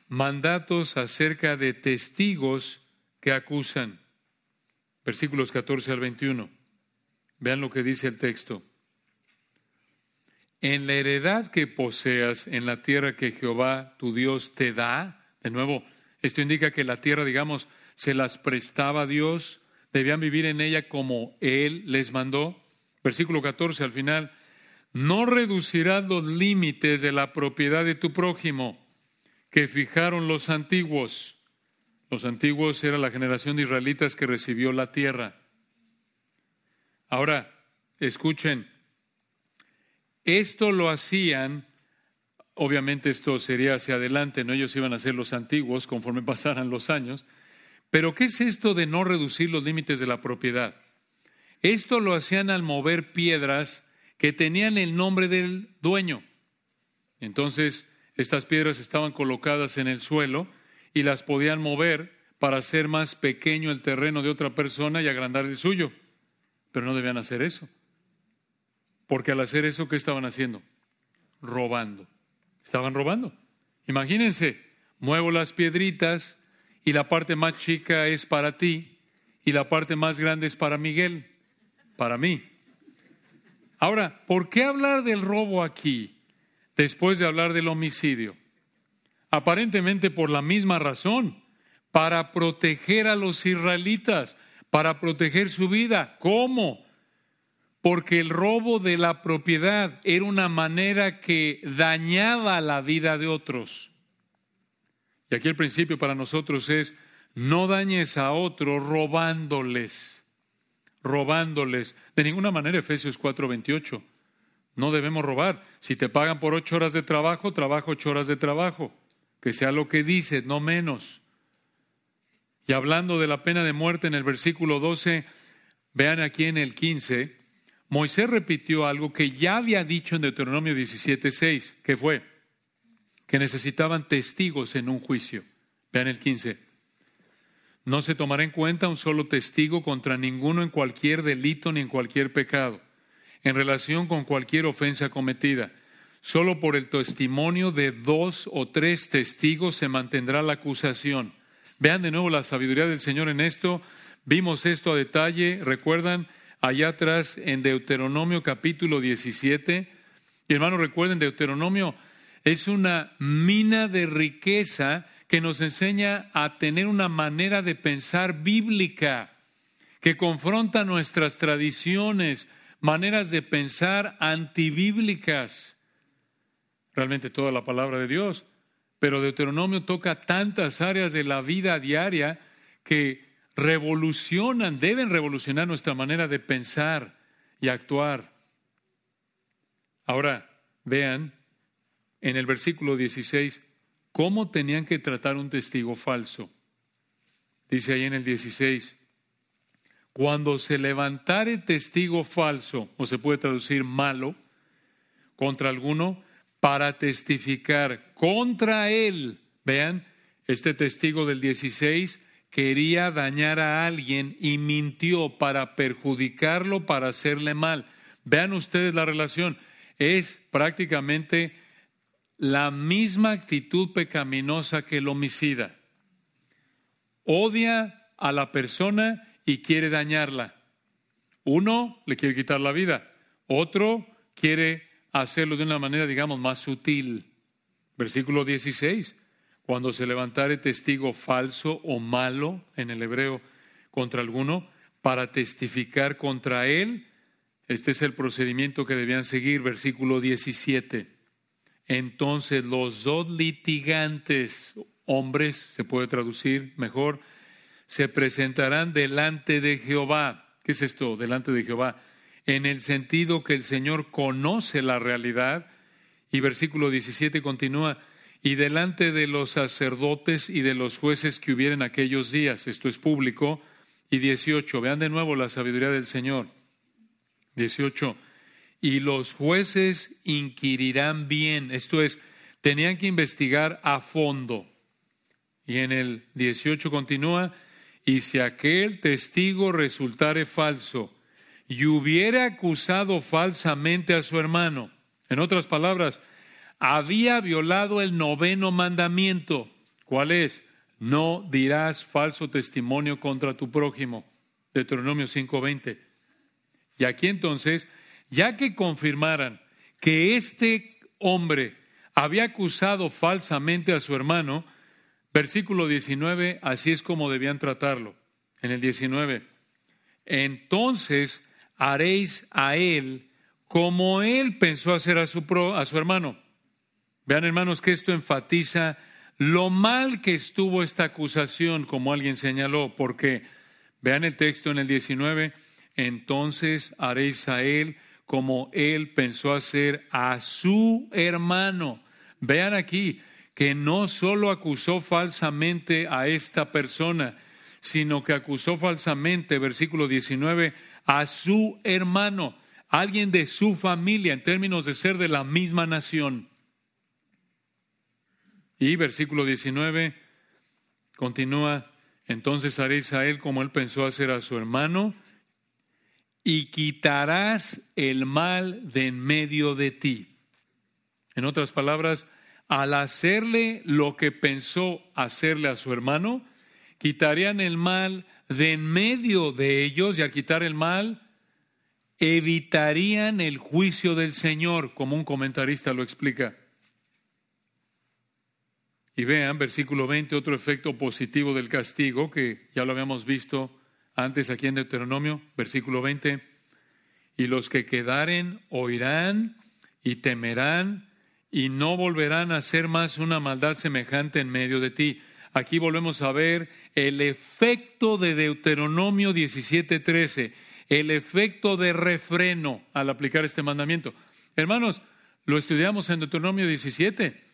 mandatos acerca de testigos que acusan. Versículos 14 al 21. Vean lo que dice el texto. En la heredad que poseas en la tierra que Jehová tu Dios te da, de nuevo, esto indica que la tierra, digamos, se las prestaba a Dios, debían vivir en ella como Él les mandó. Versículo 14 al final, no reducirás los límites de la propiedad de tu prójimo que fijaron los antiguos. Los antiguos era la generación de israelitas que recibió la tierra. Ahora, escuchen, esto lo hacían, obviamente esto sería hacia adelante, no ellos iban a ser los antiguos conforme pasaran los años, pero ¿qué es esto de no reducir los límites de la propiedad? Esto lo hacían al mover piedras que tenían el nombre del dueño. Entonces, estas piedras estaban colocadas en el suelo y las podían mover para hacer más pequeño el terreno de otra persona y agrandar el suyo. Pero no debían hacer eso. Porque al hacer eso, ¿qué estaban haciendo? Robando. Estaban robando. Imagínense, muevo las piedritas y la parte más chica es para ti y la parte más grande es para Miguel, para mí. Ahora, ¿por qué hablar del robo aquí después de hablar del homicidio? Aparentemente por la misma razón, para proteger a los israelitas, para proteger su vida. ¿Cómo? Porque el robo de la propiedad era una manera que dañaba la vida de otros. Y aquí el principio para nosotros es, no dañes a otros robándoles, robándoles. De ninguna manera, Efesios 4:28. No debemos robar. Si te pagan por ocho horas de trabajo, trabajo ocho horas de trabajo. Que sea lo que dices, no menos. Y hablando de la pena de muerte en el versículo 12, vean aquí en el 15, Moisés repitió algo que ya había dicho en Deuteronomio 17:6, que fue que necesitaban testigos en un juicio. Vean el 15. No se tomará en cuenta un solo testigo contra ninguno en cualquier delito ni en cualquier pecado, en relación con cualquier ofensa cometida. Solo por el testimonio de dos o tres testigos se mantendrá la acusación. Vean de nuevo la sabiduría del Señor en esto. Vimos esto a detalle, recuerdan, allá atrás en Deuteronomio capítulo 17. Y hermanos, recuerden, Deuteronomio es una mina de riqueza que nos enseña a tener una manera de pensar bíblica, que confronta nuestras tradiciones, maneras de pensar antibíblicas. Realmente toda la palabra de Dios. Pero Deuteronomio toca tantas áreas de la vida diaria que revolucionan, deben revolucionar nuestra manera de pensar y actuar. Ahora, vean en el versículo 16 cómo tenían que tratar un testigo falso. Dice ahí en el 16, cuando se levantare testigo falso, o se puede traducir malo, contra alguno, para testificar contra él. Vean, este testigo del 16 quería dañar a alguien y mintió para perjudicarlo, para hacerle mal. Vean ustedes la relación. Es prácticamente la misma actitud pecaminosa que el homicida. Odia a la persona y quiere dañarla. Uno le quiere quitar la vida, otro quiere hacerlo de una manera, digamos, más sutil. Versículo 16, cuando se levantare testigo falso o malo en el hebreo contra alguno, para testificar contra él, este es el procedimiento que debían seguir, versículo 17 entonces los dos litigantes, hombres, se puede traducir mejor, se presentarán delante de Jehová. ¿Qué es esto? Delante de Jehová. En el sentido que el Señor conoce la realidad. Y versículo 17 continúa, y delante de los sacerdotes y de los jueces que hubieren aquellos días. Esto es público. Y 18, vean de nuevo la sabiduría del Señor. 18 y los jueces inquirirán bien. Esto es, tenían que investigar a fondo. Y en el 18 continúa, y si aquel testigo resultare falso y hubiera acusado falsamente a su hermano, en otras palabras, había violado el noveno mandamiento. ¿Cuál es? No dirás falso testimonio contra tu prójimo. Deuteronomio 5:20. Y aquí entonces ya que confirmaran que este hombre había acusado falsamente a su hermano, versículo 19, así es como debían tratarlo. En el 19, entonces haréis a él como él pensó hacer a su, a su hermano. Vean hermanos que esto enfatiza lo mal que estuvo esta acusación, como alguien señaló, porque vean el texto en el 19, entonces haréis a él como él pensó hacer a su hermano. Vean aquí que no solo acusó falsamente a esta persona, sino que acusó falsamente, versículo 19, a su hermano, alguien de su familia, en términos de ser de la misma nación. Y versículo 19 continúa, Entonces haréis a él como él pensó hacer a su hermano, y quitarás el mal de en medio de ti. En otras palabras, al hacerle lo que pensó hacerle a su hermano, quitarían el mal de en medio de ellos y al quitar el mal, evitarían el juicio del Señor, como un comentarista lo explica. Y vean, versículo 20, otro efecto positivo del castigo, que ya lo habíamos visto antes aquí en Deuteronomio, versículo 20, y los que quedaren oirán y temerán y no volverán a hacer más una maldad semejante en medio de ti. Aquí volvemos a ver el efecto de Deuteronomio 17:13, el efecto de refreno al aplicar este mandamiento. Hermanos, lo estudiamos en Deuteronomio 17.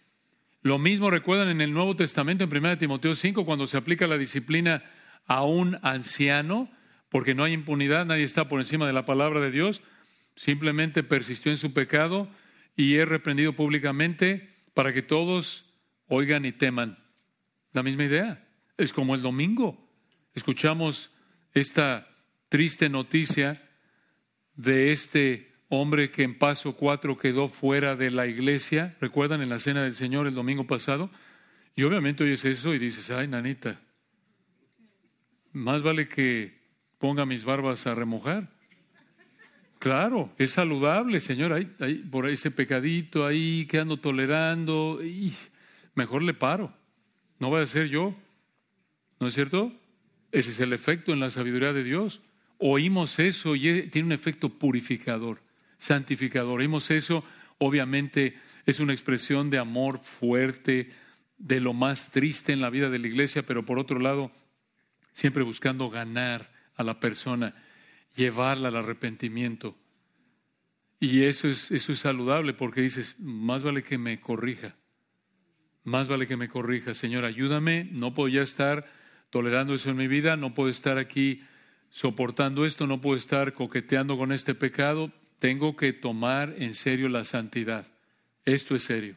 Lo mismo recuerdan en el Nuevo Testamento, en 1 Timoteo 5, cuando se aplica la disciplina a un anciano, porque no hay impunidad, nadie está por encima de la palabra de Dios, simplemente persistió en su pecado y es reprendido públicamente para que todos oigan y teman. La misma idea. Es como el domingo. Escuchamos esta triste noticia de este hombre que en paso cuatro quedó fuera de la iglesia. ¿Recuerdan en la cena del Señor el domingo pasado? Y obviamente oyes eso y dices, ay, nanita, más vale que ponga mis barbas a remojar. Claro, es saludable, Señor. Hay, por ese pecadito ahí que ando tolerando, mejor le paro. No voy a ser yo. ¿No es cierto? Ese es el efecto en la sabiduría de Dios. Oímos eso y tiene un efecto purificador, santificador. Oímos eso, obviamente es una expresión de amor fuerte, de lo más triste en la vida de la iglesia, pero por otro lado, siempre buscando ganar a la persona llevarla al arrepentimiento. Y eso es, eso es saludable porque dices, más vale que me corrija, más vale que me corrija. Señor, ayúdame, no puedo ya estar tolerando eso en mi vida, no puedo estar aquí soportando esto, no puedo estar coqueteando con este pecado, tengo que tomar en serio la santidad. Esto es serio.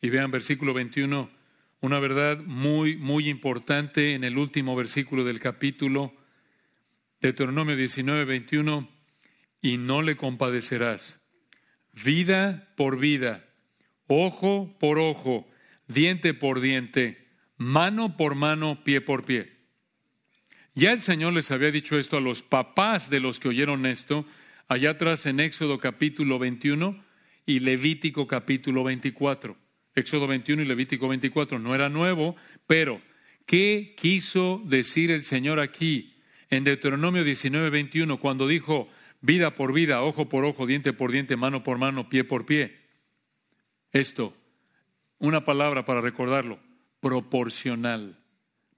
Y vean versículo 21, una verdad muy, muy importante en el último versículo del capítulo, Deuteronomio 19, 21, y no le compadecerás. Vida por vida, ojo por ojo, diente por diente, mano por mano, pie por pie. Ya el Señor les había dicho esto a los papás de los que oyeron esto, allá atrás en Éxodo capítulo 21 y Levítico capítulo 24. Éxodo 21 y Levítico 24. No era nuevo, pero ¿qué quiso decir el Señor aquí en Deuteronomio 19, 21 cuando dijo vida por vida, ojo por ojo, diente por diente, mano por mano, pie por pie? Esto, una palabra para recordarlo, proporcional,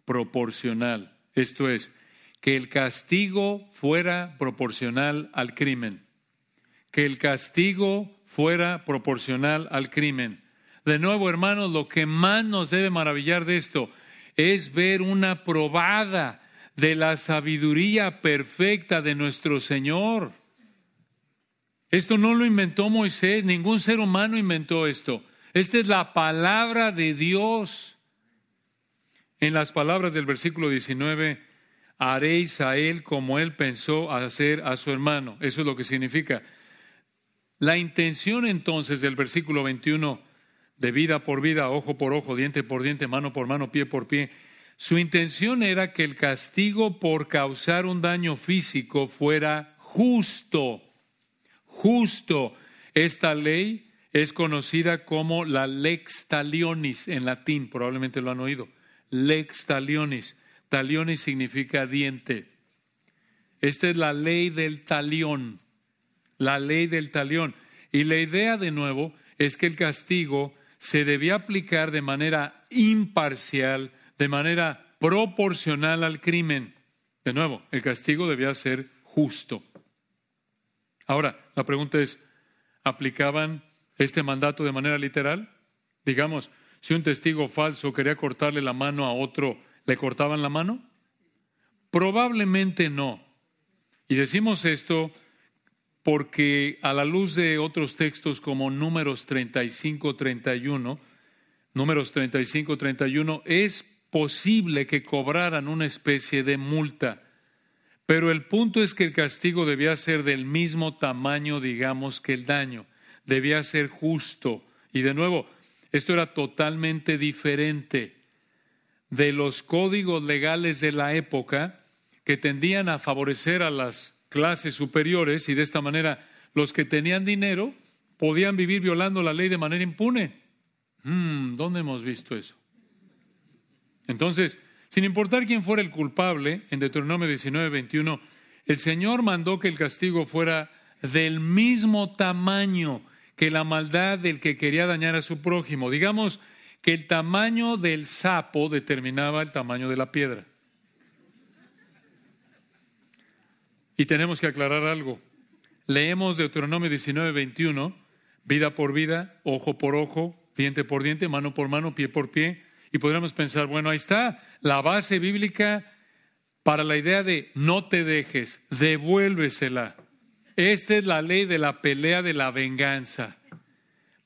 proporcional. Esto es, que el castigo fuera proporcional al crimen, que el castigo fuera proporcional al crimen. De nuevo, hermanos, lo que más nos debe maravillar de esto es ver una probada de la sabiduría perfecta de nuestro Señor. Esto no lo inventó Moisés, ningún ser humano inventó esto. Esta es la palabra de Dios. En las palabras del versículo 19, haréis a él como él pensó hacer a su hermano. Eso es lo que significa. La intención entonces del versículo 21 de vida por vida, ojo por ojo, diente por diente, mano por mano, pie por pie. Su intención era que el castigo por causar un daño físico fuera justo, justo. Esta ley es conocida como la lex talionis en latín, probablemente lo han oído. Lex talionis. Talionis significa diente. Esta es la ley del talión, la ley del talión. Y la idea, de nuevo, es que el castigo se debía aplicar de manera imparcial, de manera proporcional al crimen. De nuevo, el castigo debía ser justo. Ahora, la pregunta es, ¿aplicaban este mandato de manera literal? Digamos, si un testigo falso quería cortarle la mano a otro, ¿le cortaban la mano? Probablemente no. Y decimos esto porque a la luz de otros textos como números 35, 31, números 35, 31, es posible que cobraran una especie de multa. Pero el punto es que el castigo debía ser del mismo tamaño, digamos, que el daño. Debía ser justo. Y de nuevo, esto era totalmente diferente de los códigos legales de la época que tendían a favorecer a las clases superiores y de esta manera los que tenían dinero podían vivir violando la ley de manera impune. Hmm, ¿Dónde hemos visto eso? Entonces, sin importar quién fuera el culpable, en Deuteronomio 19, 21, el Señor mandó que el castigo fuera del mismo tamaño que la maldad del que quería dañar a su prójimo. Digamos que el tamaño del sapo determinaba el tamaño de la piedra. Y tenemos que aclarar algo. Leemos Deuteronomio 19, 21, vida por vida, ojo por ojo, diente por diente, mano por mano, pie por pie. Y podríamos pensar, bueno, ahí está la base bíblica para la idea de no te dejes, devuélvesela. Esta es la ley de la pelea de la venganza.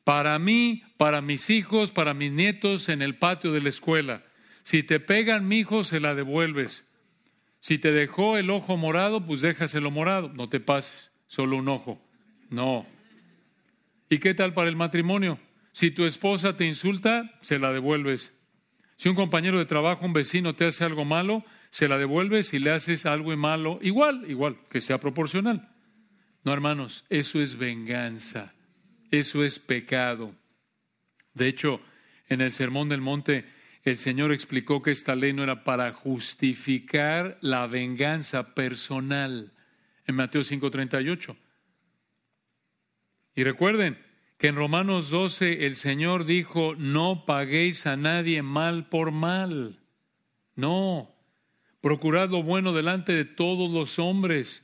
Para mí, para mis hijos, para mis nietos en el patio de la escuela. Si te pegan, mi hijo, se la devuelves. Si te dejó el ojo morado, pues déjaselo morado, no te pases, solo un ojo. No. ¿Y qué tal para el matrimonio? Si tu esposa te insulta, se la devuelves. Si un compañero de trabajo, un vecino te hace algo malo, se la devuelves y le haces algo malo, igual, igual, que sea proporcional. No, hermanos, eso es venganza, eso es pecado. De hecho, en el Sermón del Monte el Señor explicó que esta ley no era para justificar la venganza personal en Mateo 5:38. Y recuerden que en Romanos 12 el Señor dijo, no paguéis a nadie mal por mal. No, procurad lo bueno delante de todos los hombres.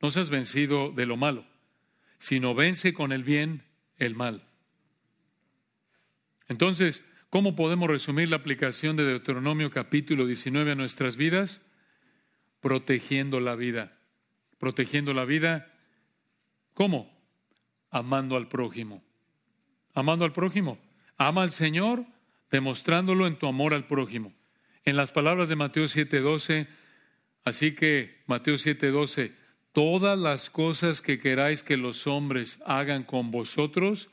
no seas vencido de lo malo, sino vence con el bien el mal. Entonces, ¿Cómo podemos resumir la aplicación de Deuteronomio capítulo 19 a nuestras vidas? Protegiendo la vida. Protegiendo la vida. ¿Cómo? Amando al prójimo. Amando al prójimo. Ama al Señor demostrándolo en tu amor al prójimo. En las palabras de Mateo 7:12, así que Mateo 7:12, todas las cosas que queráis que los hombres hagan con vosotros,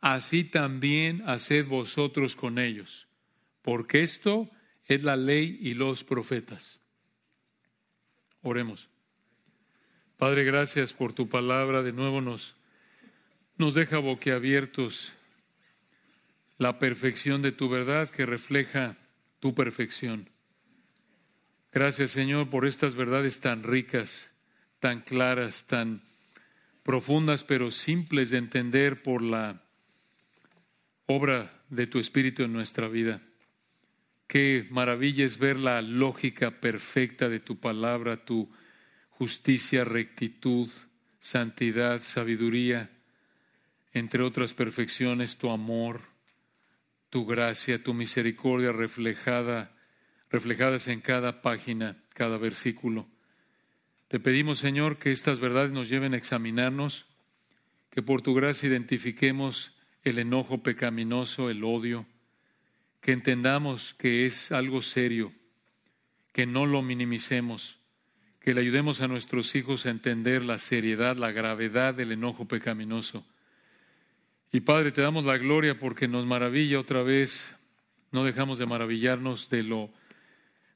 así también haced vosotros con ellos, porque esto es la ley y los profetas. Oremos. Padre, gracias por tu palabra. De nuevo nos, nos deja boquiabiertos la perfección de tu verdad que refleja tu perfección. Gracias, Señor, por estas verdades tan ricas, tan claras, tan profundas, pero simples de entender por la obra de tu Espíritu en nuestra vida. Qué maravilla es ver la lógica perfecta de tu palabra, tu justicia, rectitud, santidad, sabiduría, entre otras perfecciones, tu amor, tu gracia, tu misericordia reflejada, reflejadas en cada página, cada versículo. Te pedimos, Señor, que estas verdades nos lleven a examinarnos, que por tu gracia identifiquemos el enojo pecaminoso, el odio, que entendamos que es algo serio, que no lo minimicemos, que le ayudemos a nuestros hijos a entender la seriedad, la gravedad del enojo pecaminoso. Y Padre, te damos la gloria porque nos maravilla otra vez, no dejamos de maravillarnos de lo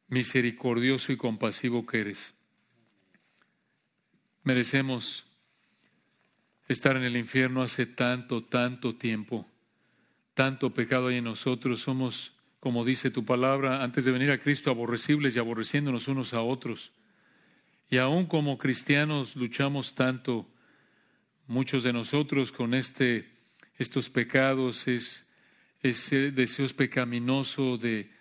misericordioso y compasivo que eres. Merecemos estar en el infierno hace tanto, tanto tiempo. Tanto pecado hay en nosotros. Somos, como dice tu palabra, antes de venir a Cristo, aborrecibles y aborreciéndonos unos a otros. Y aún como cristianos luchamos tanto, muchos de nosotros, con este, estos pecados, es, ese deseo pecaminoso de,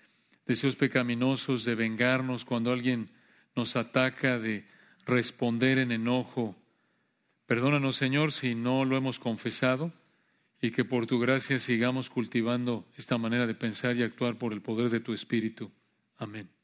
deseos pecaminosos de vengarnos cuando alguien nos ataca, de responder en enojo. Perdónanos, Señor, si no lo hemos confesado y que por tu gracia sigamos cultivando esta manera de pensar y actuar por el poder de tu Espíritu. Amén.